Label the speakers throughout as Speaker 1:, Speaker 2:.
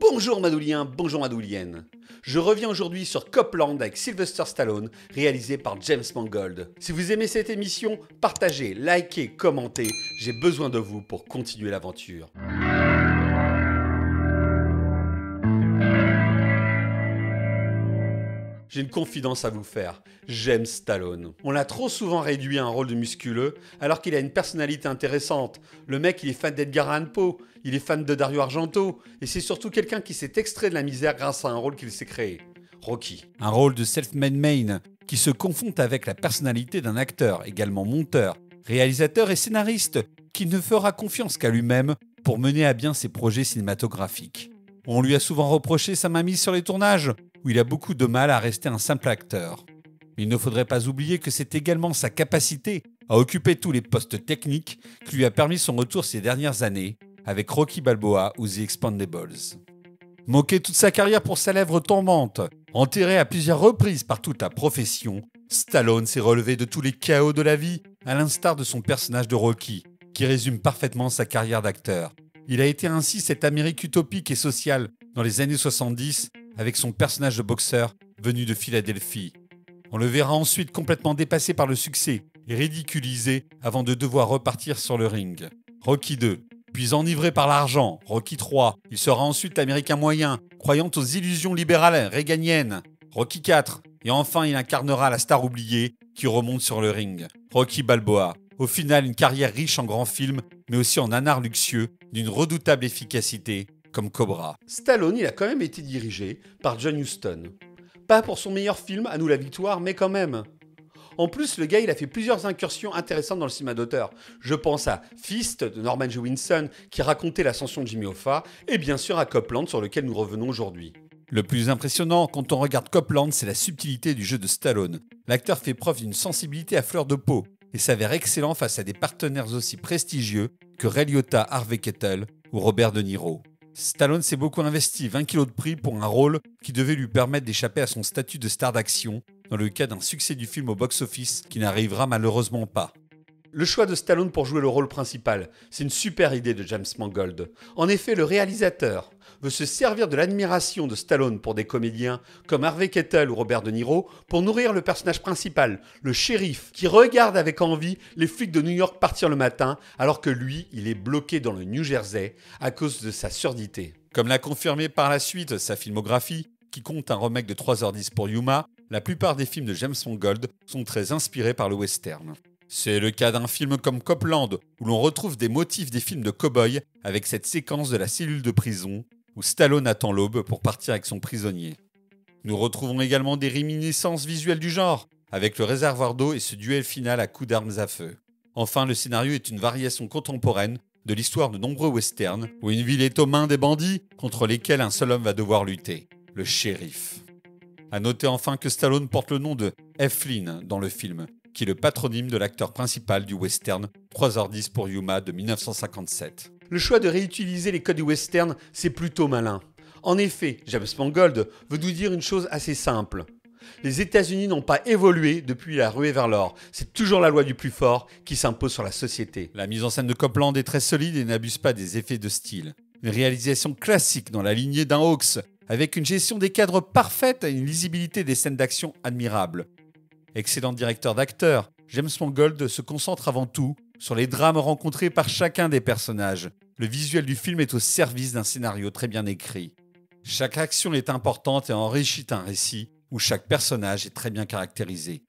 Speaker 1: Bonjour Madouliens, bonjour Madouliennes. Je reviens aujourd'hui sur Copland avec Sylvester Stallone, réalisé par James Mangold. Si vous aimez cette émission, partagez, likez, commentez. J'ai besoin de vous pour continuer l'aventure. J'ai une confidence à vous faire. J'aime Stallone. On l'a trop souvent réduit à un rôle de musculeux, alors qu'il a une personnalité intéressante. Le mec, il est fan d'Edgar Allan Poe, il est fan de Dario Argento, et c'est surtout quelqu'un qui s'est extrait de la misère grâce à un rôle qu'il s'est créé. Rocky.
Speaker 2: Un rôle de self-made man qui se confond avec la personnalité d'un acteur, également monteur, réalisateur et scénariste, qui ne fera confiance qu'à lui-même pour mener à bien ses projets cinématographiques. On lui a souvent reproché sa mainmise sur les tournages, où il a beaucoup de mal à rester un simple acteur. Il ne faudrait pas oublier que c'est également sa capacité à occuper tous les postes techniques qui lui a permis son retour ces dernières années avec Rocky Balboa ou The Expandables. Moqué toute sa carrière pour sa lèvre tombante, enterré à plusieurs reprises par toute la profession, Stallone s'est relevé de tous les chaos de la vie, à l'instar de son personnage de Rocky, qui résume parfaitement sa carrière d'acteur. Il a été ainsi cette Amérique utopique et sociale dans les années 70 avec son personnage de boxeur venu de Philadelphie. On le verra ensuite complètement dépassé par le succès et ridiculisé avant de devoir repartir sur le ring. Rocky 2. Puis enivré par l'argent, Rocky 3. Il sera ensuite l'américain moyen, croyant aux illusions libérales réganiennes. Rocky 4. Et enfin, il incarnera la star oubliée qui remonte sur le ring. Rocky Balboa. Au final, une carrière riche en grands films, mais aussi en un art luxueux, d'une redoutable efficacité, comme Cobra.
Speaker 1: Stallone, il a quand même été dirigé par John Huston. Pas pour son meilleur film, À nous la victoire, mais quand même. En plus, le gars, il a fait plusieurs incursions intéressantes dans le cinéma d'auteur. Je pense à Fist de Norman Jewinson, qui racontait l'ascension de Jimmy Hoffa, et bien sûr à Copland, sur lequel nous revenons aujourd'hui.
Speaker 2: Le plus impressionnant quand on regarde Copland, c'est la subtilité du jeu de Stallone. L'acteur fait preuve d'une sensibilité à fleur de peau et s'avère excellent face à des partenaires aussi prestigieux que Ray Liotta, Harvey Kettel ou Robert De Niro. Stallone s'est beaucoup investi, 20 kilos de prix pour un rôle qui devait lui permettre d'échapper à son statut de star d'action dans le cas d'un succès du film au box-office qui n'arrivera malheureusement pas.
Speaker 1: Le choix de Stallone pour jouer le rôle principal, c'est une super idée de James Mangold. En effet, le réalisateur veut se servir de l'admiration de Stallone pour des comédiens comme Harvey Kettel ou Robert De Niro pour nourrir le personnage principal, le shérif, qui regarde avec envie les flics de New York partir le matin alors que lui, il est bloqué dans le New Jersey à cause de sa surdité.
Speaker 2: Comme l'a confirmé par la suite sa filmographie, qui compte un remake de 3h10 pour Yuma, la plupart des films de James Mangold sont très inspirés par le western. C'est le cas d'un film comme Copland, où l'on retrouve des motifs des films de cow-boy avec cette séquence de la cellule de prison, où Stallone attend l'aube pour partir avec son prisonnier. Nous retrouvons également des réminiscences visuelles du genre, avec le réservoir d'eau et ce duel final à coups d'armes à feu. Enfin, le scénario est une variation contemporaine de l'histoire de nombreux westerns, où une ville est aux mains des bandits contre lesquels un seul homme va devoir lutter, le shérif. A noter enfin que Stallone porte le nom de F. dans le film, qui est le patronyme de l'acteur principal du western 3h10 pour Yuma de 1957.
Speaker 1: Le choix de réutiliser les codes du western, c'est plutôt malin. En effet, James Mangold veut nous dire une chose assez simple. Les États-Unis n'ont pas évolué depuis la ruée vers l'or. C'est toujours la loi du plus fort qui s'impose sur la société.
Speaker 2: La mise en scène de Copland est très solide et n'abuse pas des effets de style. Une réalisation classique dans la lignée d'un Hawks, avec une gestion des cadres parfaite et une lisibilité des scènes d'action admirable. Excellent directeur d'acteurs, James Mangold se concentre avant tout sur les drames rencontrés par chacun des personnages. Le visuel du film est au service d'un scénario très bien écrit. Chaque action est importante et enrichit un récit où chaque personnage est très bien caractérisé.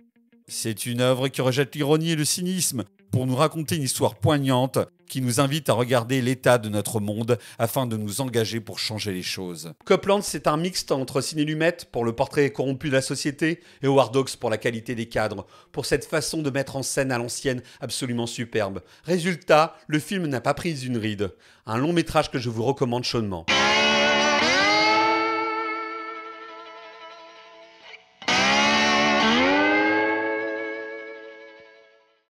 Speaker 2: C'est une œuvre qui rejette l'ironie et le cynisme pour nous raconter une histoire poignante qui nous invite à regarder l'état de notre monde afin de nous engager pour changer les choses.
Speaker 1: Copland, c'est un mixte entre Ciné Lumette pour le portrait corrompu de la société et Howard pour la qualité des cadres, pour cette façon de mettre en scène à l'ancienne absolument superbe. Résultat, le film n'a pas pris une ride. Un long métrage que je vous recommande chaudement.